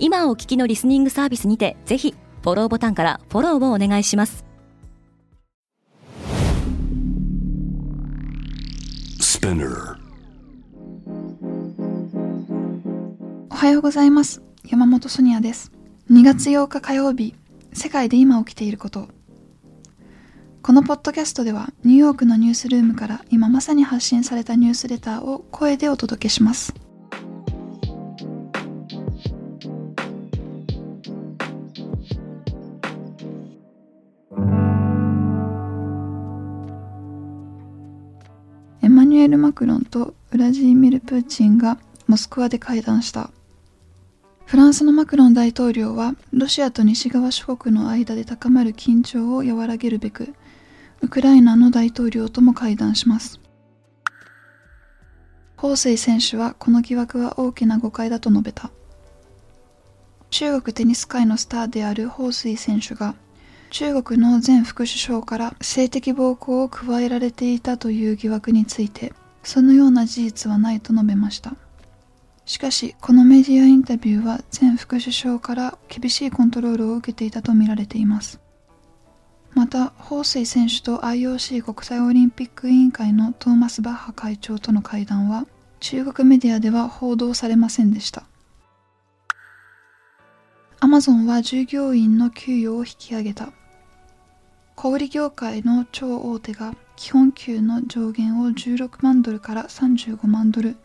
今お聞きのリスニングサービスにてぜひフォローボタンからフォローをお願いします。おはようございます。山本ソニアです。2月8日火曜日世界で今起きていること。このポッドキャストではニューヨークのニュースルームから今まさに発信されたニュースレターを声でお届けしますニュエル・マクロンとウラジーミル・プーチンがモスクワで会談した。フランスのマクロン大統領はロシアと西側諸国の間で高まる緊張を和らげるべくウクライナの大統領とも会談します。彭帥選手はこの疑惑は大きな誤解だと述べた。中国テニス界のスターである彭帥選手が中国の前副首相から性的暴行を加えられていたという疑惑についてそのような事実はないと述べました。しかしこのメディアインタビューは前副首相から厳しいコントロールを受けていたとみられています。また彭帥選手と IOC 国際オリンピック委員会のトーマス・バッハ会長との会談は中国メディアでは報道されませんでした。アマゾンは従業員の給与を引き上げた。小売業界の超大手が基本給の上限を16万ドルから35万ドル。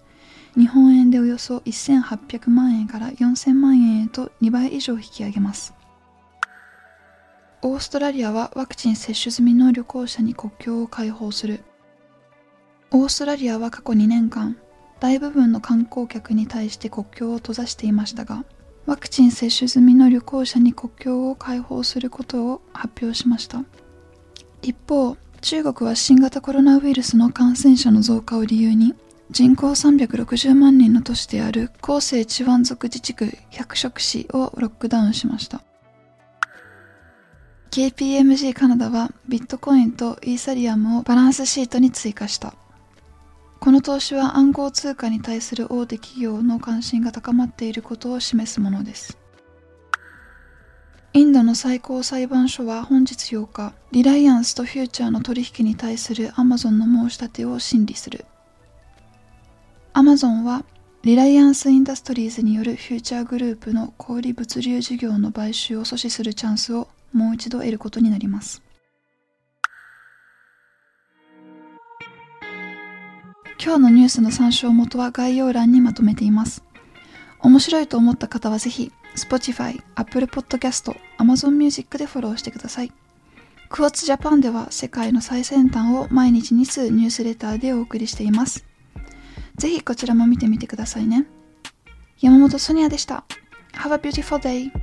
日本円でおよそ1800万円から4000万円へと2倍以上引き上げます。オーストラリアはワクチン接種済みの旅行者に国境を開放する。オーストラリアは過去2年間大部分の観光客に対して国境を閉ざしていましたがワクチン接種済みの旅行者に国境を開放することを発表しました。一方中国は新型コロナウイルスの感染者の増加を理由に人口360万人の都市である広西チワン族自治区百色市をロックダウンしました。KPMG カナダはビットコインとイーサリアムをバランスシートに追加した。この投資は暗号通貨に対する大手企業の関心が高まっていることを示すものですインドの最高裁判所は本日8日リライアンスとフューチャーの取引に対するアマゾンの申し立てを審理するアマゾンはリライアンス・インダストリーズによるフューチャーグループの小売物流事業の買収を阻止するチャンスをもう一度得ることになります。今日のニュースの参照元は概要欄にまとめています。面白いと思った方はぜひ Spotify、Apple Podcast、Amazon Music でフォローしてください。クワッツジャパンでは世界の最先端を毎日2通ニュースレターでお送りしています。ぜひこちらも見てみてくださいね。山本ソニアでした。Have a beautiful day!